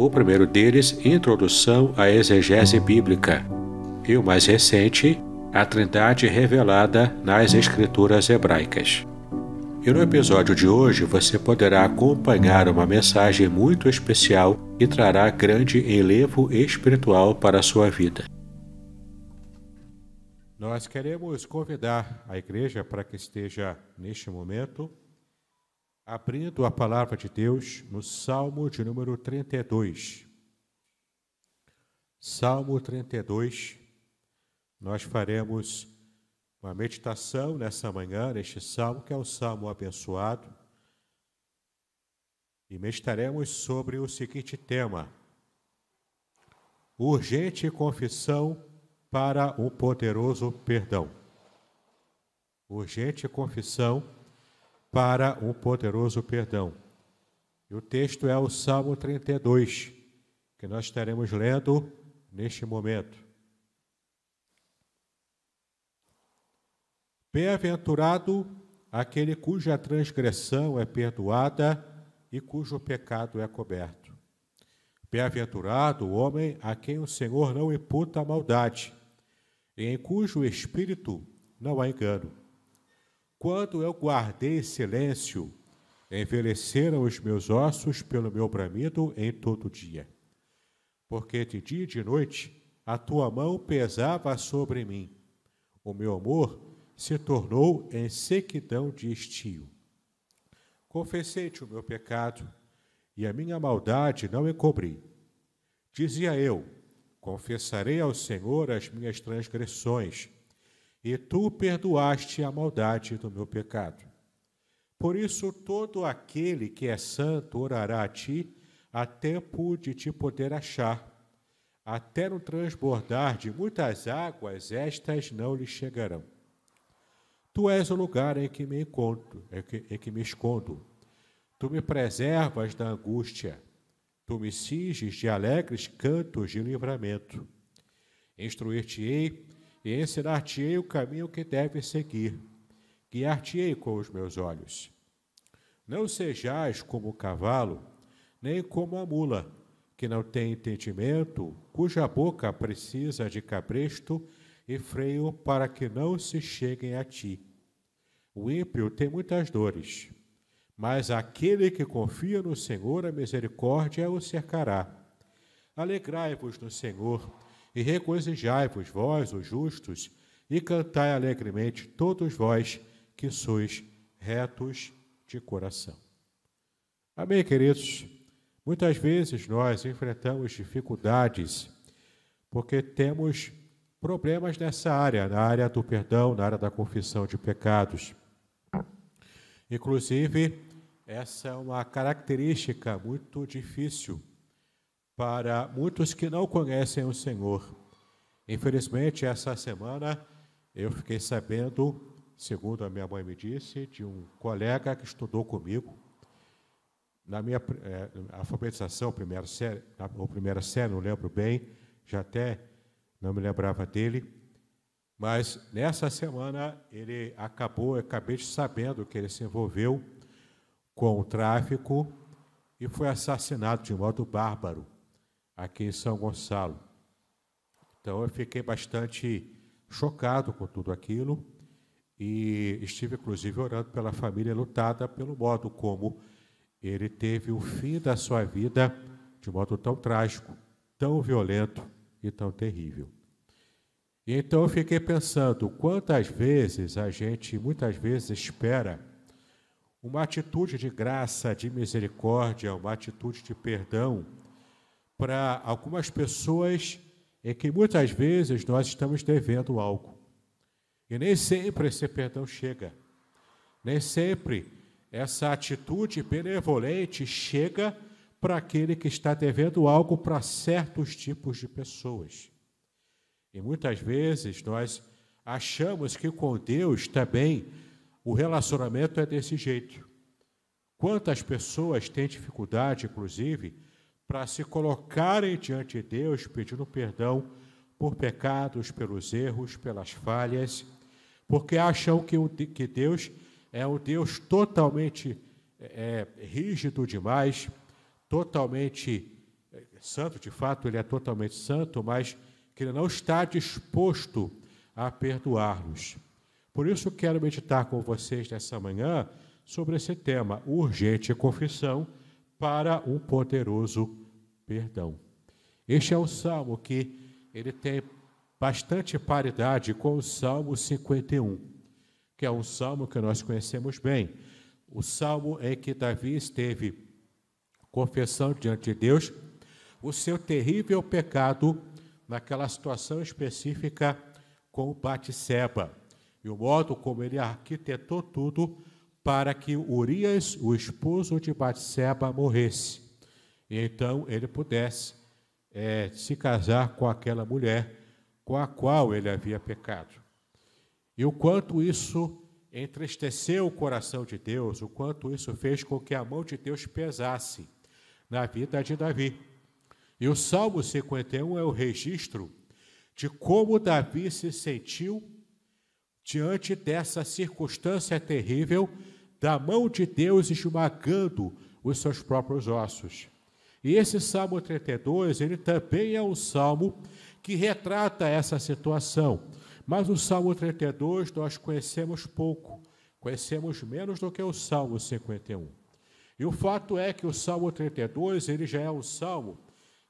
o primeiro deles, Introdução à Exegese Bíblica, e o mais recente, A Trindade Revelada nas Escrituras Hebraicas. E no episódio de hoje você poderá acompanhar uma mensagem muito especial e trará grande enlevo espiritual para a sua vida. Nós queremos convidar a igreja para que esteja neste momento abrindo a palavra de Deus no Salmo de número 32. Salmo 32, nós faremos uma meditação nessa manhã, neste salmo, que é o salmo abençoado, e meditaremos sobre o seguinte tema: urgente confissão para um poderoso perdão. Urgente confissão para um poderoso perdão. E o texto é o Salmo 32, que nós estaremos lendo neste momento. Bem-aventurado aquele cuja transgressão é perdoada e cujo pecado é coberto. Bem-aventurado o homem a quem o Senhor não imputa maldade, e em cujo espírito não há engano. Quando eu guardei silêncio, envelheceram os meus ossos pelo meu bramido em todo dia. Porque de dia e de noite a tua mão pesava sobre mim. O meu amor se tornou em sequidão de estio. Confessei-te o meu pecado e a minha maldade não encobri. Dizia eu: Confessarei ao Senhor as minhas transgressões e tu perdoaste a maldade do meu pecado. Por isso, todo aquele que é santo orará a ti, a tempo de te poder achar. Até no transbordar de muitas águas, estas não lhe chegarão. Tu és o lugar em que me encontro, em que, em que me escondo. Tu me preservas da angústia. Tu me cinges de alegres cantos de livramento. Instruir-te-ei e ensinar-te-ei o caminho que deves seguir. Guiar-te-ei com os meus olhos. Não sejais como o cavalo, nem como a mula, que não tem entendimento, cuja boca precisa de cabresto e freio para que não se cheguem a ti. O ímpio tem muitas dores, mas aquele que confia no Senhor, a misericórdia o cercará. Alegrai-vos no Senhor e regozijai-vos, vós, os justos, e cantai alegremente, todos vós que sois retos de coração. Amém, queridos? Muitas vezes nós enfrentamos dificuldades porque temos problemas nessa área, na área do perdão, na área da confissão de pecados. Inclusive, essa é uma característica muito difícil para muitos que não conhecem o Senhor. Infelizmente, essa semana eu fiquei sabendo, segundo a minha mãe me disse, de um colega que estudou comigo na minha é, alfabetização, primeira série, ou primeira série, não lembro bem, já até não me lembrava dele, mas nessa semana ele acabou, eu acabei de sabendo que ele se envolveu com o tráfico e foi assassinado de modo bárbaro aqui em São Gonçalo. Então eu fiquei bastante chocado com tudo aquilo e estive inclusive orando pela família lutada pelo modo como ele teve o fim da sua vida de modo tão trágico, tão violento e tão terrível. E então eu fiquei pensando, quantas vezes a gente, muitas vezes, espera uma atitude de graça, de misericórdia, uma atitude de perdão para algumas pessoas em que muitas vezes nós estamos devendo algo. E nem sempre esse perdão chega. Nem sempre essa atitude benevolente chega para aquele que está devendo algo para certos tipos de pessoas. E muitas vezes nós achamos que com Deus também o relacionamento é desse jeito. Quantas pessoas têm dificuldade, inclusive, para se colocarem diante de Deus pedindo perdão por pecados, pelos erros, pelas falhas, porque acham que, que Deus é um Deus totalmente é, rígido demais, totalmente é, santo, de fato, ele é totalmente santo, mas que ele não está disposto a perdoar-nos. Por isso, quero meditar com vocês nessa manhã sobre esse tema, urgente confissão para um poderoso perdão. Este é um salmo que ele tem bastante paridade com o Salmo 51, que é um salmo que nós conhecemos bem. O salmo em que Davi esteve confessando diante de Deus o seu terrível pecado naquela situação específica com Batseba e o modo como ele arquitetou tudo para que Urias, o esposo de Batseba, morresse. E então ele pudesse é, se casar com aquela mulher com a qual ele havia pecado. E o quanto isso entristeceu o coração de Deus, o quanto isso fez com que a mão de Deus pesasse na vida de Davi. E o Salmo 51 é o registro de como Davi se sentiu diante dessa circunstância terrível da mão de Deus esmagando os seus próprios ossos. E esse Salmo 32, ele também é um salmo que retrata essa situação. Mas o Salmo 32 nós conhecemos pouco, conhecemos menos do que o Salmo 51. E o fato é que o Salmo 32, ele já é um salmo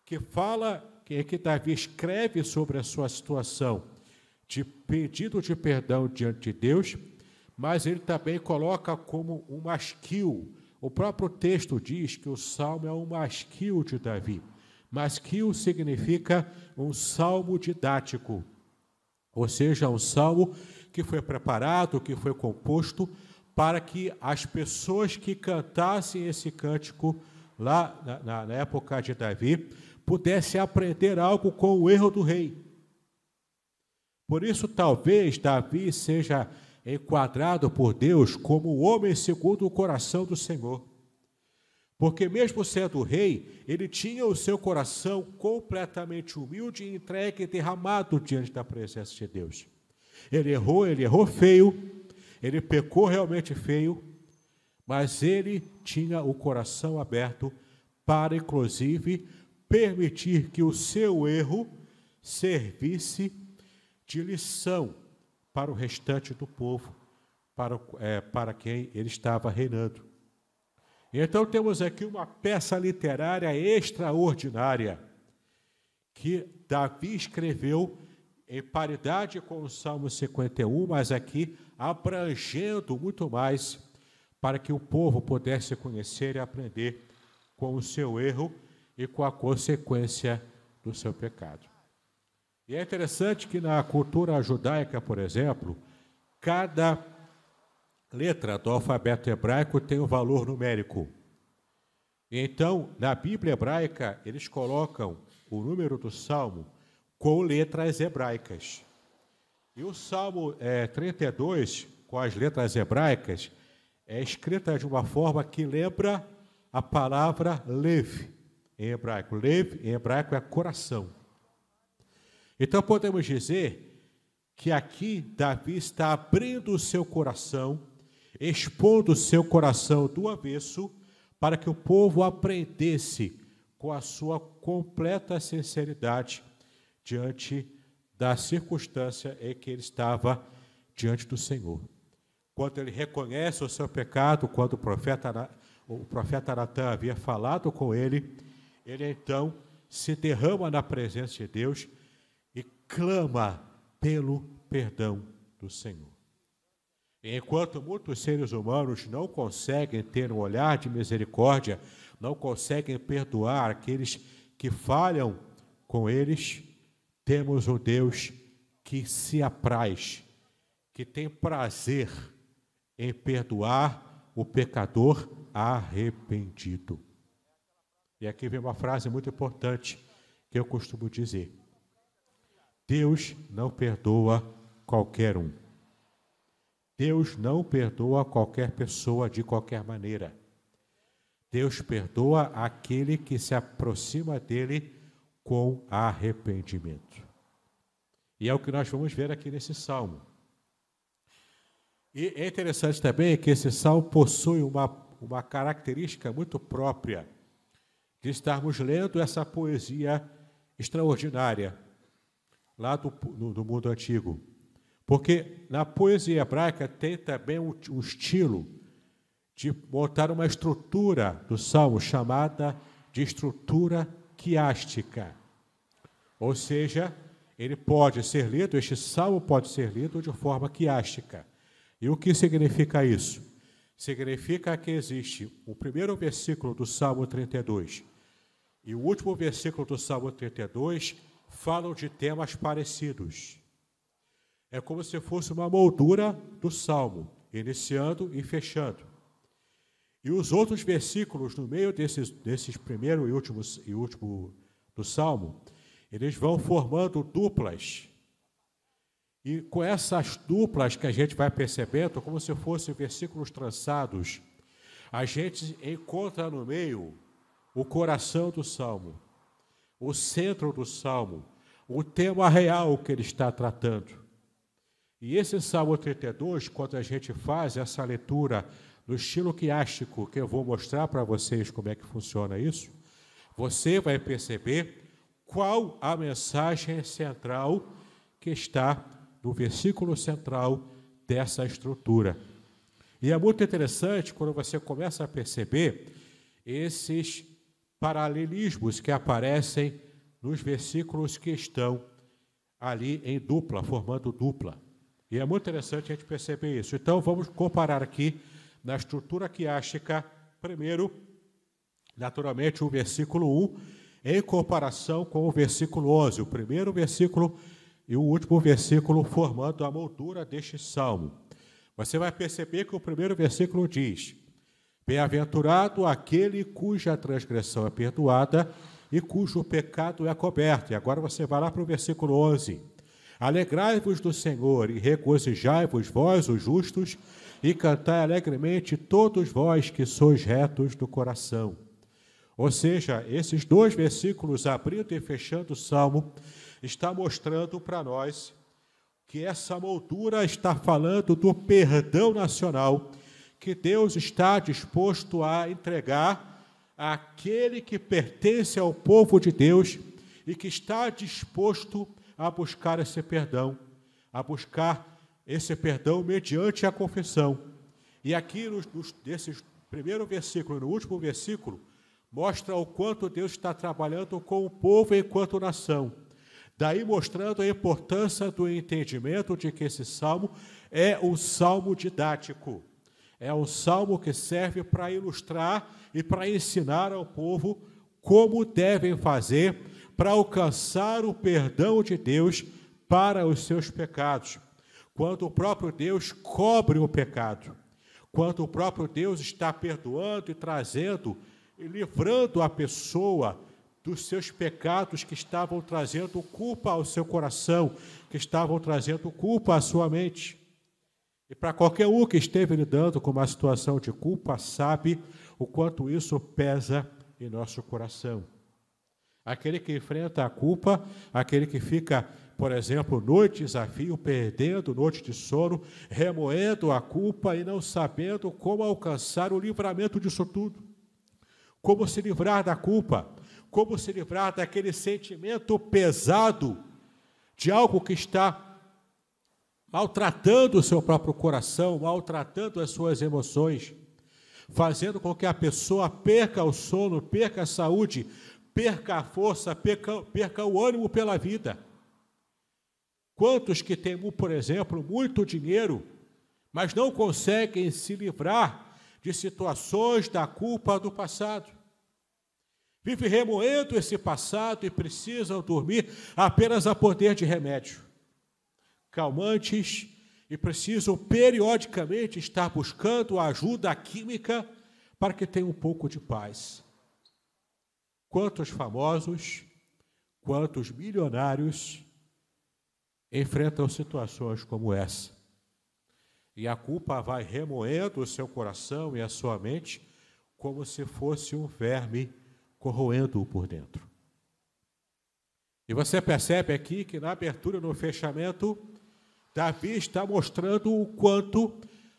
que fala, que, que Davi escreve sobre a sua situação de pedido de perdão diante de Deus, mas ele também coloca como um masquil. O próprio texto diz que o salmo é um masquil de Davi. Masquil significa um salmo didático, ou seja, um salmo que foi preparado, que foi composto para que as pessoas que cantassem esse cântico lá na, na época de Davi pudessem aprender algo com o erro do rei. Por isso, talvez Davi seja enquadrado por Deus como o homem segundo o coração do Senhor. Porque, mesmo sendo rei, ele tinha o seu coração completamente humilde entregue e derramado diante da presença de Deus. Ele errou, ele errou feio, ele pecou realmente feio, mas ele tinha o coração aberto para, inclusive, permitir que o seu erro servisse de lição para o restante do povo, para, é, para quem ele estava reinando. Então temos aqui uma peça literária extraordinária que Davi escreveu em paridade com o Salmo 51, mas aqui abrangendo muito mais para que o povo pudesse conhecer e aprender com o seu erro e com a consequência do seu pecado. E é interessante que na cultura judaica, por exemplo, cada letra do alfabeto hebraico tem um valor numérico. Então, na Bíblia hebraica, eles colocam o número do salmo com letras hebraicas. E o Salmo é, 32, com as letras hebraicas, é escrita de uma forma que lembra a palavra lev em hebraico. Lev em hebraico é coração. Então podemos dizer que aqui Davi está abrindo o seu coração, expondo o seu coração do avesso, para que o povo aprendesse com a sua completa sinceridade diante da circunstância em que ele estava diante do Senhor. Quando ele reconhece o seu pecado, quando o profeta, o profeta Natan havia falado com ele, ele então se derrama na presença de Deus clama pelo perdão do Senhor. Enquanto muitos seres humanos não conseguem ter um olhar de misericórdia, não conseguem perdoar aqueles que falham com eles, temos um Deus que se apraz, que tem prazer em perdoar o pecador arrependido. E aqui vem uma frase muito importante que eu costumo dizer: Deus não perdoa qualquer um. Deus não perdoa qualquer pessoa de qualquer maneira. Deus perdoa aquele que se aproxima dele com arrependimento. E é o que nós vamos ver aqui nesse salmo. E é interessante também que esse salmo possui uma, uma característica muito própria de estarmos lendo essa poesia extraordinária lá do, no, do mundo antigo. Porque na poesia hebraica tem também um, um estilo de montar uma estrutura do salmo chamada de estrutura quiástica. Ou seja, ele pode ser lido, este salmo pode ser lido de forma quiástica. E o que significa isso? Significa que existe o primeiro versículo do Salmo 32 e o último versículo do Salmo 32 falam de temas parecidos. É como se fosse uma moldura do salmo, iniciando e fechando. E os outros versículos no meio desses, desses primeiro e último, e último do salmo, eles vão formando duplas. E com essas duplas que a gente vai percebendo, como se fossem versículos trançados, a gente encontra no meio o coração do salmo, o centro do salmo, o tema real que ele está tratando. E esse Salmo 32, quando a gente faz essa leitura no estilo quiástico, que eu vou mostrar para vocês como é que funciona isso, você vai perceber qual a mensagem central que está no versículo central dessa estrutura. E é muito interessante quando você começa a perceber esses paralelismos que aparecem nos versículos que estão ali em dupla, formando dupla. E é muito interessante a gente perceber isso. Então, vamos comparar aqui na estrutura quiástica, primeiro, naturalmente, o versículo 1, em comparação com o versículo 11, o primeiro versículo e o último versículo formando a moldura deste salmo. Você vai perceber que o primeiro versículo diz: Bem-aventurado aquele cuja transgressão é perdoada e cujo pecado é coberto. E agora você vai lá para o versículo 11. Alegrai-vos do Senhor e regozijai-vos, vós, os justos, e cantai alegremente, todos vós que sois retos do coração. Ou seja, esses dois versículos, abrindo e fechando o salmo, está mostrando para nós que essa moldura está falando do perdão nacional que Deus está disposto a entregar àquele que pertence ao povo de Deus e que está disposto a buscar esse perdão, a buscar esse perdão mediante a confissão. E aqui, nos, nos, nesse primeiro versículo e no último versículo, mostra o quanto Deus está trabalhando com o povo enquanto nação. Daí mostrando a importância do entendimento de que esse salmo é um salmo didático. É um salmo que serve para ilustrar e para ensinar ao povo como devem fazer para alcançar o perdão de Deus para os seus pecados. Quando o próprio Deus cobre o pecado, quando o próprio Deus está perdoando e trazendo e livrando a pessoa dos seus pecados que estavam trazendo culpa ao seu coração, que estavam trazendo culpa à sua mente. E para qualquer um que esteve lidando com uma situação de culpa, sabe o quanto isso pesa em nosso coração. Aquele que enfrenta a culpa, aquele que fica, por exemplo, noite de desafio, perdendo noite de sono, remoendo a culpa e não sabendo como alcançar o livramento disso tudo. Como se livrar da culpa, como se livrar daquele sentimento pesado de algo que está maltratando o seu próprio coração, maltratando as suas emoções, fazendo com que a pessoa perca o sono, perca a saúde, perca a força, perca, perca o ânimo pela vida. Quantos que têm, por exemplo, muito dinheiro, mas não conseguem se livrar de situações da culpa do passado? Vive remoendo esse passado e precisam dormir apenas a poder de remédio, calmantes, e precisam periodicamente estar buscando a ajuda química para que tenham um pouco de paz. Quantos famosos, quantos milionários enfrentam situações como essa? E a culpa vai remoendo o seu coração e a sua mente como se fosse um verme corroendo-o por dentro. E você percebe aqui que na abertura no fechamento, Davi está mostrando o quanto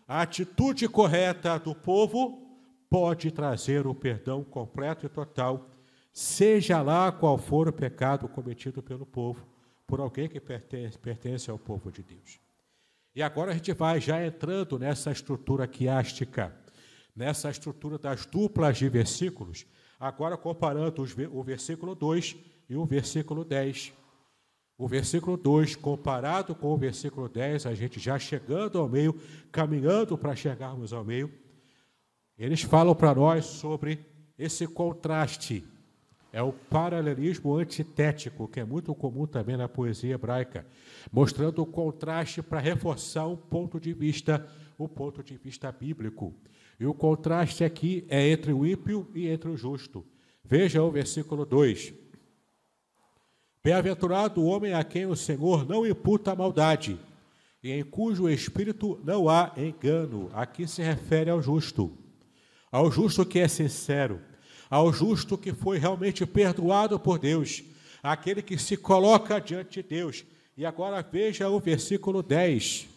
a atitude correta do povo pode trazer o perdão completo e total, seja lá qual for o pecado cometido pelo povo, por alguém que pertence, pertence ao povo de Deus. E agora a gente vai já entrando nessa estrutura quiástica, nessa estrutura das duplas de versículos, Agora, comparando o versículo 2 e o versículo 10. O versículo 2, comparado com o versículo 10, a gente já chegando ao meio, caminhando para chegarmos ao meio, eles falam para nós sobre esse contraste. É o paralelismo antitético, que é muito comum também na poesia hebraica, mostrando o contraste para reforçar um ponto de vista, o ponto de vista bíblico. E o contraste aqui é entre o ímpio e entre o justo. Veja o versículo 2. Bem-aventurado o homem a quem o Senhor não imputa maldade, e em cujo espírito não há engano. Aqui se refere ao justo, ao justo que é sincero, ao justo que foi realmente perdoado por Deus, aquele que se coloca diante de Deus. E agora veja o versículo 10.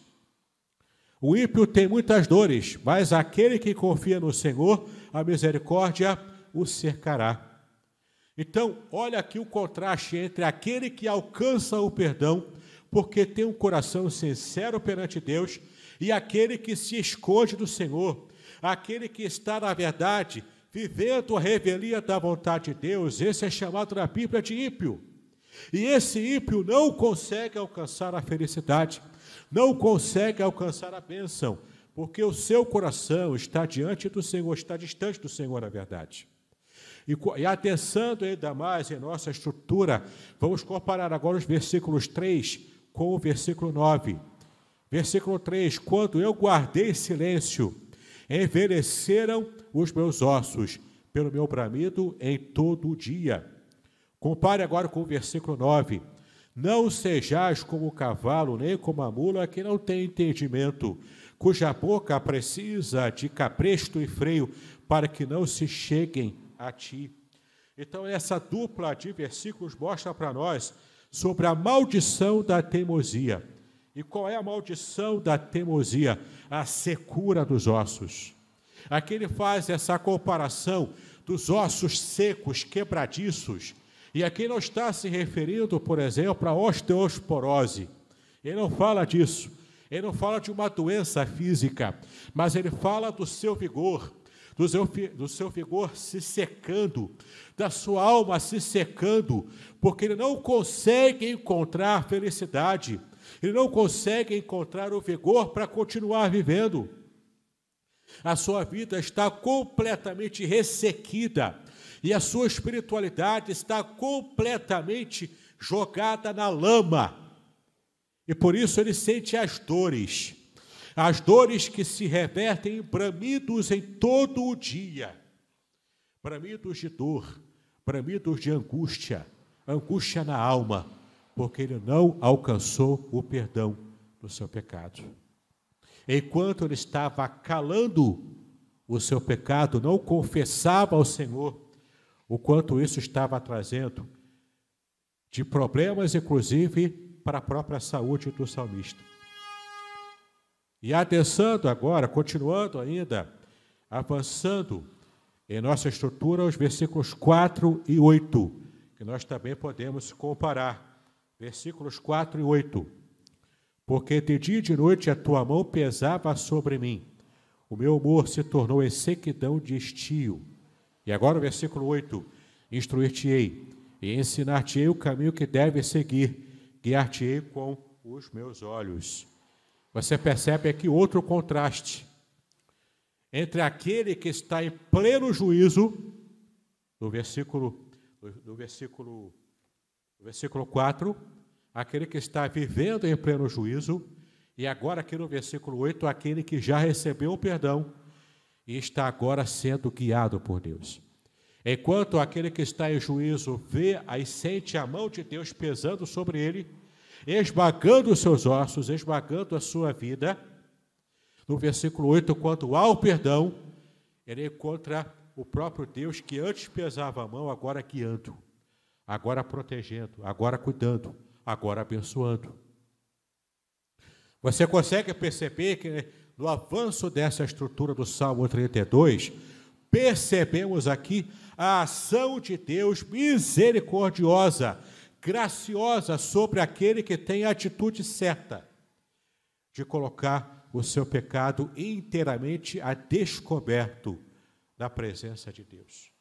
O ímpio tem muitas dores, mas aquele que confia no Senhor, a misericórdia o cercará. Então, olha aqui o contraste entre aquele que alcança o perdão, porque tem um coração sincero perante Deus, e aquele que se esconde do Senhor, aquele que está, na verdade, vivendo a revelia da vontade de Deus. Esse é chamado na Bíblia de ímpio. E esse ímpio não consegue alcançar a felicidade não consegue alcançar a bênção, porque o seu coração está diante do Senhor, está distante do Senhor, na verdade. E, e ainda mais em nossa estrutura, vamos comparar agora os versículos 3 com o versículo 9. Versículo 3: Quando eu guardei silêncio, envelheceram os meus ossos pelo meu bramido em todo o dia. Compare agora com o versículo 9. Não sejais como o cavalo, nem como a mula que não tem entendimento, cuja boca precisa de capresto e freio, para que não se cheguem a ti. Então, essa dupla de versículos mostra para nós sobre a maldição da teimosia. E qual é a maldição da teimosia? A secura dos ossos. Aqui ele faz essa comparação dos ossos secos, quebradiços, e aqui não está se referindo, por exemplo, à osteosporose. Ele não fala disso. Ele não fala de uma doença física, mas ele fala do seu vigor, do seu, do seu vigor se secando, da sua alma se secando, porque ele não consegue encontrar felicidade, ele não consegue encontrar o vigor para continuar vivendo. A sua vida está completamente ressequida e a sua espiritualidade está completamente jogada na lama. E por isso ele sente as dores, as dores que se revertem em bramidos em todo o dia bramidos de dor, bramidos de angústia, angústia na alma, porque ele não alcançou o perdão do seu pecado. Enquanto ele estava calando o seu pecado, não confessava ao Senhor, o quanto isso estava trazendo de problemas, inclusive, para a própria saúde do salmista. E adensando agora, continuando ainda, avançando em nossa estrutura, os versículos 4 e 8, que nós também podemos comparar. Versículos 4 e 8. Porque de dia e de noite a tua mão pesava sobre mim, o meu humor se tornou em sequidão de estio e agora o versículo 8: Instruir-te-ei e ensinar-te-ei o caminho que deves seguir, guiar-te-ei com os meus olhos. Você percebe aqui outro contraste entre aquele que está em pleno juízo, no versículo, no versículo, no versículo 4, aquele que está vivendo em pleno juízo, e agora aqui no versículo 8, aquele que já recebeu o perdão e está agora sendo guiado por Deus. Enquanto aquele que está em juízo vê e sente a mão de Deus pesando sobre ele, esmagando os seus ossos, esmagando a sua vida, no versículo 8, quanto ao perdão, ele encontra o próprio Deus que antes pesava a mão, agora guiando, agora protegendo, agora cuidando, agora abençoando. Você consegue perceber que no avanço dessa estrutura do Salmo 32, percebemos aqui a ação de Deus misericordiosa, graciosa sobre aquele que tem a atitude certa de colocar o seu pecado inteiramente a descoberto na presença de Deus.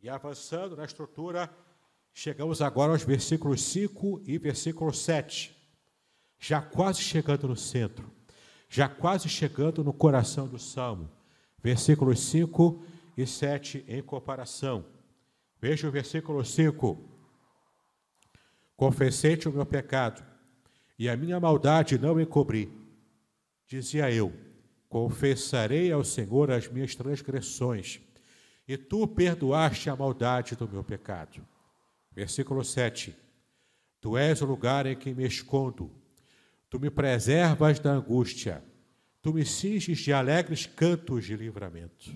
E avançando na estrutura, chegamos agora aos versículos 5 e versículo 7, já quase chegando no centro já quase chegando no coração do salmo. Versículos 5 e 7 em comparação. Veja o versículo 5. Confessei-te o meu pecado, e a minha maldade não encobri. Dizia eu: Confessarei ao Senhor as minhas transgressões, e tu perdoaste a maldade do meu pecado. Versículo 7. Tu és o lugar em que me escondo Tu me preservas da angústia, tu me cinges de alegres cantos de livramento.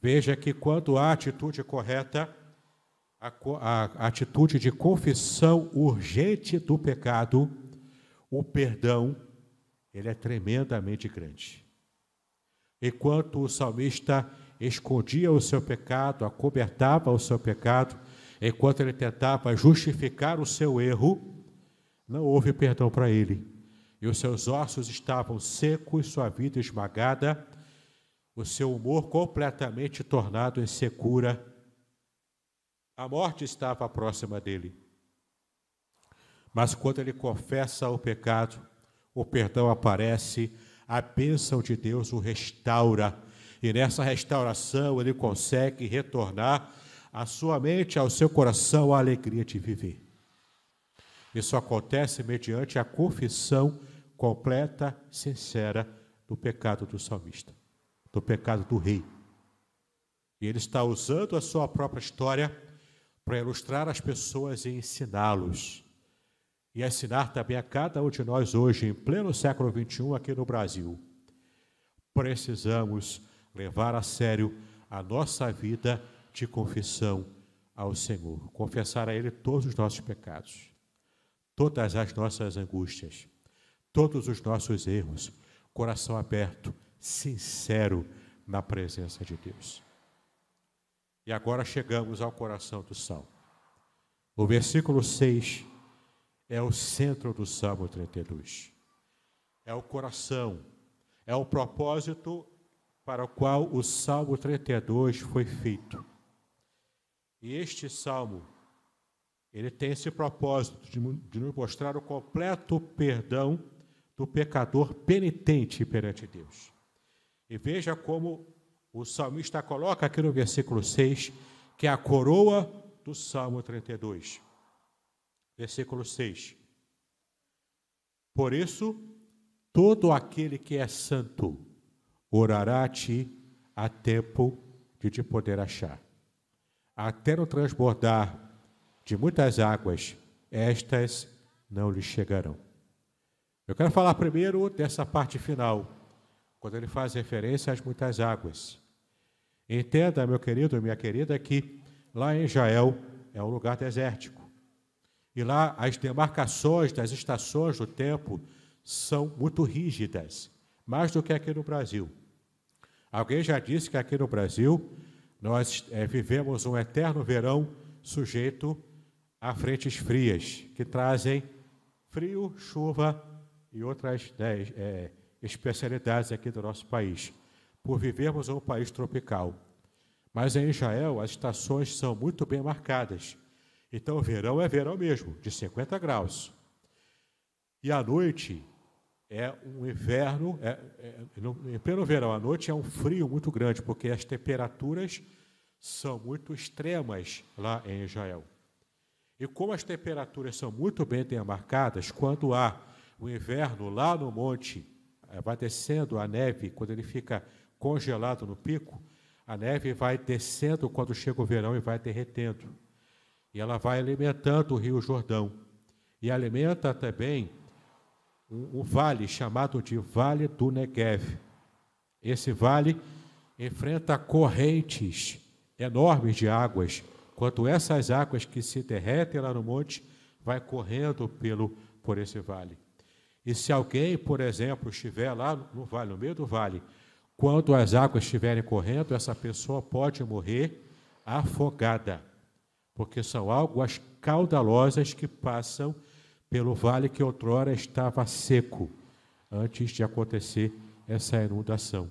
Veja que quando há atitude correta, a, a, atitude de confissão urgente do pecado, o perdão, ele é tremendamente grande. Enquanto o salmista escondia o seu pecado, acobertava o seu pecado, enquanto ele tentava justificar o seu erro, não houve perdão para ele. E os seus ossos estavam secos, sua vida esmagada, o seu humor completamente tornado em secura. A morte estava próxima dele. Mas quando ele confessa o pecado, o perdão aparece, a bênção de Deus o restaura. E nessa restauração ele consegue retornar à sua mente, ao seu coração, a alegria de viver. Isso acontece mediante a confissão completa, sincera do pecado do salmista, do pecado do rei. E ele está usando a sua própria história para ilustrar as pessoas e ensiná-los. E ensinar também a cada um de nós hoje, em pleno século XXI, aqui no Brasil. Precisamos levar a sério a nossa vida de confissão ao Senhor, confessar a Ele todos os nossos pecados todas as nossas angústias, todos os nossos erros, coração aberto, sincero na presença de Deus. E agora chegamos ao coração do salmo. O versículo 6 é o centro do Salmo 32. É o coração, é o propósito para o qual o Salmo 32 foi feito. E este salmo ele tem esse propósito de, de nos mostrar o completo perdão do pecador penitente perante Deus. E veja como o salmista coloca aqui no versículo 6, que é a coroa do Salmo 32. Versículo 6. Por isso, todo aquele que é santo orará a ti a tempo de te poder achar. Até no transbordar de muitas águas, estas não lhe chegarão. Eu quero falar primeiro dessa parte final, quando ele faz referência às muitas águas. Entenda, meu querido e minha querida, que lá em Israel é um lugar desértico. E lá as demarcações das estações do tempo são muito rígidas, mais do que aqui no Brasil. Alguém já disse que aqui no Brasil nós é, vivemos um eterno verão sujeito a frentes frias, que trazem frio, chuva e outras né, é, especialidades aqui do nosso país, por vivermos um país tropical. Mas em Israel, as estações são muito bem marcadas. Então, verão é verão mesmo, de 50 graus. E à noite é um inverno, é, é, no, em pleno verão, à noite é um frio muito grande, porque as temperaturas são muito extremas lá em Israel. E como as temperaturas são muito bem demarcadas, quando há o inverno lá no monte, eh, vai descendo a neve, quando ele fica congelado no pico, a neve vai descendo quando chega o verão e vai derretendo. E ela vai alimentando o rio Jordão. E alimenta também um, um vale chamado de Vale do Negev. Esse vale enfrenta correntes enormes de águas, quanto essas águas que se derretem lá no monte vai correndo pelo por esse vale. E se alguém, por exemplo, estiver lá no vale, no meio do vale, quando as águas estiverem correndo, essa pessoa pode morrer afogada, porque são águas caudalosas que passam pelo vale que outrora estava seco, antes de acontecer essa inundação.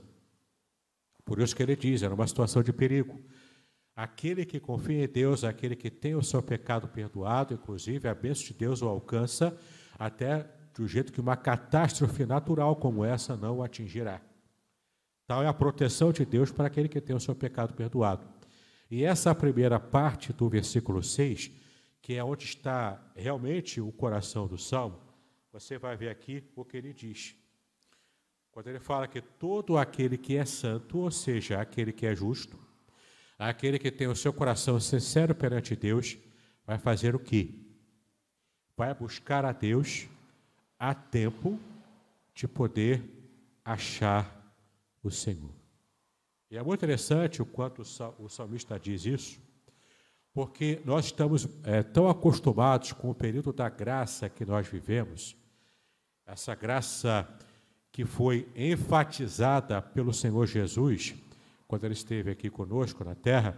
Por isso que ele diz, era uma situação de perigo. Aquele que confia em Deus, aquele que tem o seu pecado perdoado, inclusive a bênção de Deus o alcança, até do jeito que uma catástrofe natural como essa não o atingirá. Tal é a proteção de Deus para aquele que tem o seu pecado perdoado. E essa primeira parte do versículo 6 que é onde está realmente o coração do salmo, você vai ver aqui o que ele diz. Quando ele fala que todo aquele que é santo, ou seja, aquele que é justo, aquele que tem o seu coração sincero perante Deus, vai fazer o quê? Vai buscar a Deus a tempo de poder achar o Senhor. E é muito interessante o quanto o salmista diz isso, porque nós estamos é, tão acostumados com o período da graça que nós vivemos, essa graça que foi enfatizada pelo Senhor Jesus quando ele esteve aqui conosco na terra.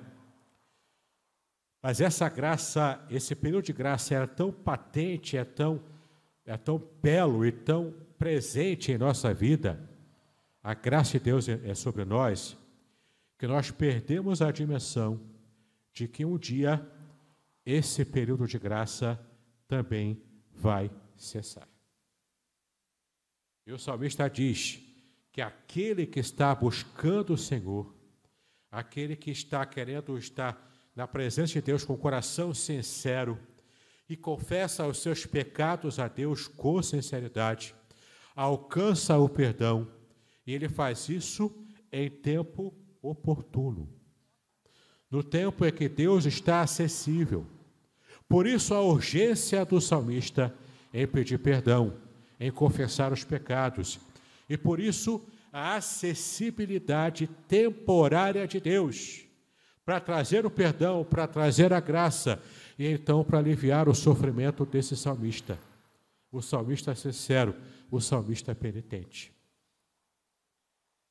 Mas essa graça, esse período de graça era tão patente, é tão, é tão belo e tão presente em nossa vida, a graça de Deus é sobre nós, que nós perdemos a dimensão de que um dia esse período de graça também vai cessar. E o salmista diz que aquele que está buscando o Senhor, aquele que está querendo estar na presença de Deus com o coração sincero e confessa os seus pecados a Deus com sinceridade, alcança o perdão e ele faz isso em tempo oportuno no tempo em que Deus está acessível. Por isso, a urgência do salmista em pedir perdão, em confessar os pecados, e por isso, a acessibilidade temporária de Deus para trazer o perdão, para trazer a graça e então para aliviar o sofrimento desse salmista. O salmista sincero, o salmista penitente.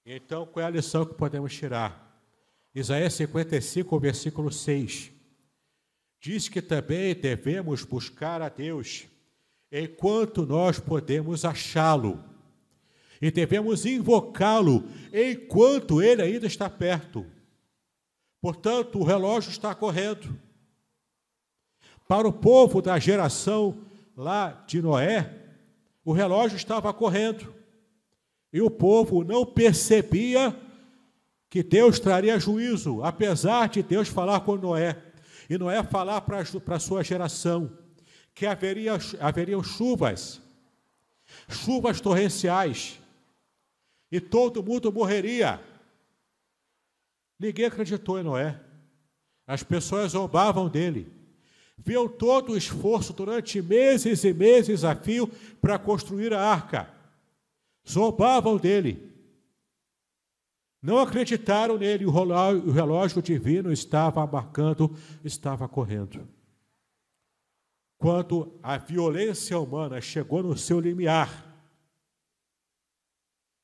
Então, qual é a lição que podemos tirar? Isaías 55, versículo 6. Diz que também devemos buscar a Deus enquanto nós podemos achá-lo. E devemos invocá-lo enquanto ele ainda está perto. Portanto, o relógio está correndo. Para o povo da geração lá de Noé, o relógio estava correndo. E o povo não percebia que Deus traria juízo, apesar de Deus falar com Noé, e Noé falar para a sua geração, que haveria, haveriam chuvas, chuvas torrenciais, e todo mundo morreria. Ninguém acreditou em Noé. As pessoas zombavam dele. Viam todo o esforço durante meses e meses a fio para construir a arca. Zombavam dele. Não acreditaram nele, o relógio divino estava marcando, estava correndo. Quando a violência humana chegou no seu limiar,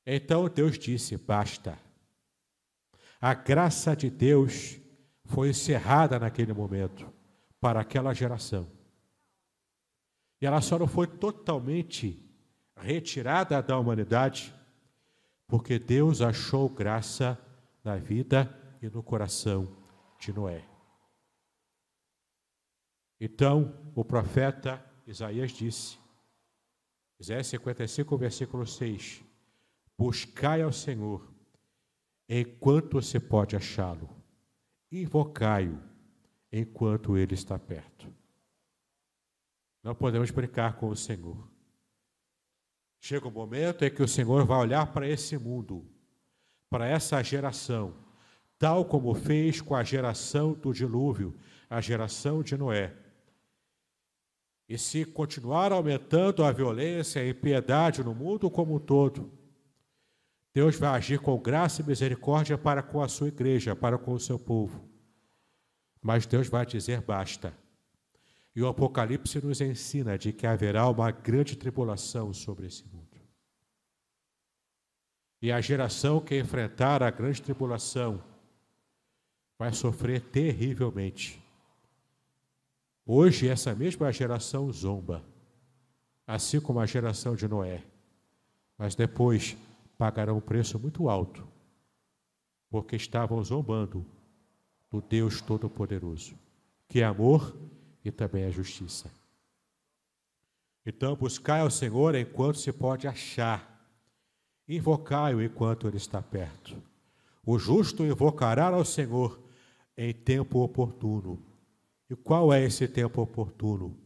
então Deus disse: basta. A graça de Deus foi encerrada naquele momento para aquela geração. E ela só não foi totalmente retirada da humanidade porque Deus achou graça na vida e no coração de Noé. Então, o profeta Isaías disse: Isaías 55, versículo 6. Buscai ao Senhor enquanto você pode achá-lo. Invocai-o enquanto ele está perto. Não podemos brincar com o Senhor. Chega um momento em que o Senhor vai olhar para esse mundo, para essa geração, tal como fez com a geração do dilúvio, a geração de Noé. E se continuar aumentando a violência e a impiedade no mundo como um todo, Deus vai agir com graça e misericórdia para com a sua igreja, para com o seu povo. Mas Deus vai dizer basta. E o Apocalipse nos ensina de que haverá uma grande tribulação sobre esse mundo. E a geração que enfrentar a grande tribulação vai sofrer terrivelmente. Hoje, essa mesma geração zomba, assim como a geração de Noé. Mas depois pagarão um preço muito alto, porque estavam zombando do Deus Todo-Poderoso, que é amor e também é justiça. Então, buscai ao Senhor enquanto se pode achar Invocai-o enquanto ele está perto. O justo invocará ao Senhor em tempo oportuno. E qual é esse tempo oportuno?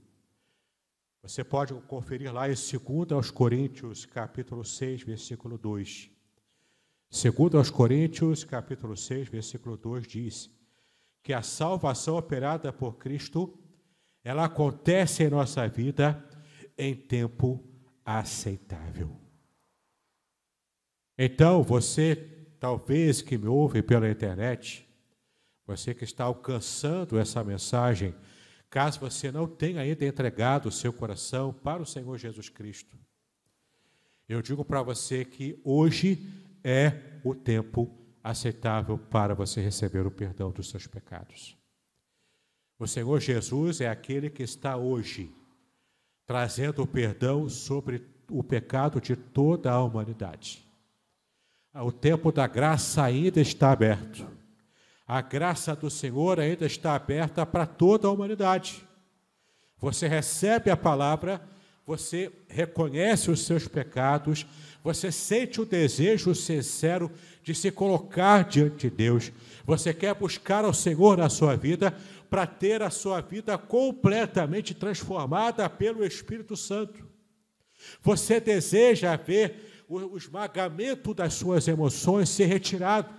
Você pode conferir lá em 2 aos Coríntios, capítulo 6, versículo 2. 2 aos Coríntios, capítulo 6, versículo 2 diz que a salvação operada por Cristo, ela acontece em nossa vida em tempo aceitável. Então, você, talvez que me ouve pela internet, você que está alcançando essa mensagem, caso você não tenha ainda entregado o seu coração para o Senhor Jesus Cristo, eu digo para você que hoje é o tempo aceitável para você receber o perdão dos seus pecados. O Senhor Jesus é aquele que está hoje trazendo o perdão sobre o pecado de toda a humanidade. O tempo da graça ainda está aberto. A graça do Senhor ainda está aberta para toda a humanidade. Você recebe a palavra, você reconhece os seus pecados, você sente o desejo sincero de se colocar diante de Deus. Você quer buscar ao Senhor na sua vida para ter a sua vida completamente transformada pelo Espírito Santo. Você deseja ver o esmagamento das suas emoções ser retirado.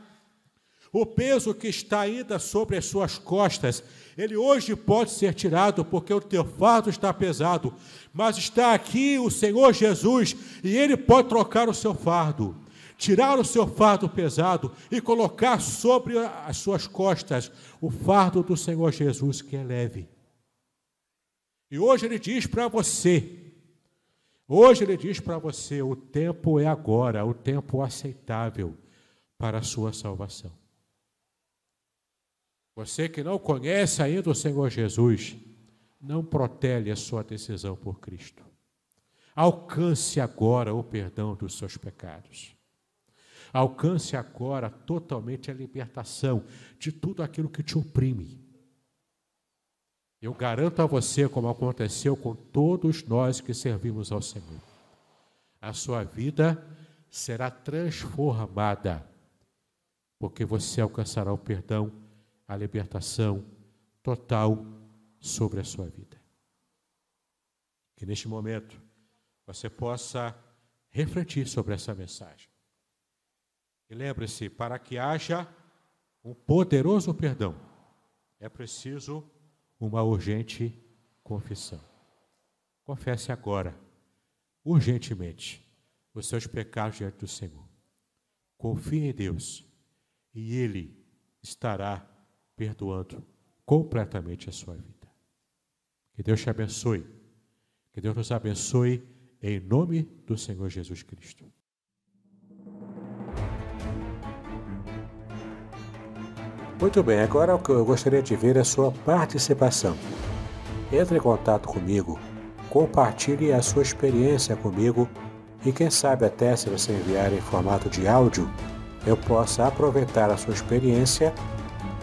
O peso que está ainda sobre as suas costas, ele hoje pode ser tirado porque o teu fardo está pesado, mas está aqui o Senhor Jesus e ele pode trocar o seu fardo, tirar o seu fardo pesado e colocar sobre as suas costas o fardo do Senhor Jesus que é leve. E hoje ele diz para você: Hoje ele diz para você: o tempo é agora, o tempo aceitável para a sua salvação. Você que não conhece ainda o Senhor Jesus, não protele a sua decisão por Cristo. Alcance agora o perdão dos seus pecados. Alcance agora totalmente a libertação de tudo aquilo que te oprime. Eu garanto a você, como aconteceu com todos nós que servimos ao Senhor, a sua vida será transformada, porque você alcançará o perdão, a libertação total sobre a sua vida. Que neste momento você possa refletir sobre essa mensagem. E lembre-se, para que haja um poderoso perdão, é preciso uma urgente confissão. Confesse agora, urgentemente, os seus pecados diante do Senhor. Confie em Deus e Ele estará perdoando completamente a sua vida. Que Deus te abençoe. Que Deus nos abençoe em nome do Senhor Jesus Cristo. Muito bem, agora o que eu gostaria de ver é a sua participação. Entre em contato comigo, compartilhe a sua experiência comigo e quem sabe até se você enviar em formato de áudio, eu possa aproveitar a sua experiência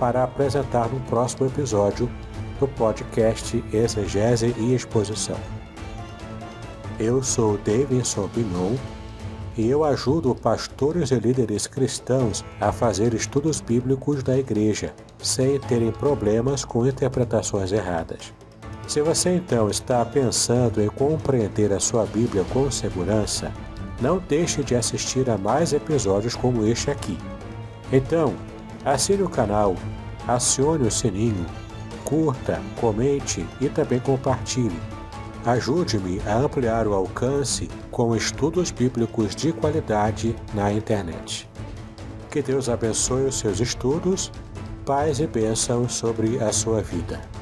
para apresentar no próximo episódio do podcast Exegese e Exposição. Eu sou Davidson Binon e eu ajudo pastores e líderes cristãos a fazer estudos bíblicos da igreja, sem terem problemas com interpretações erradas. Se você então está pensando em compreender a sua Bíblia com segurança, não deixe de assistir a mais episódios como este aqui. Então, assine o canal, acione o sininho, curta, comente e também compartilhe Ajude-me a ampliar o alcance com estudos bíblicos de qualidade na internet. Que Deus abençoe os seus estudos, paz e bênção sobre a sua vida.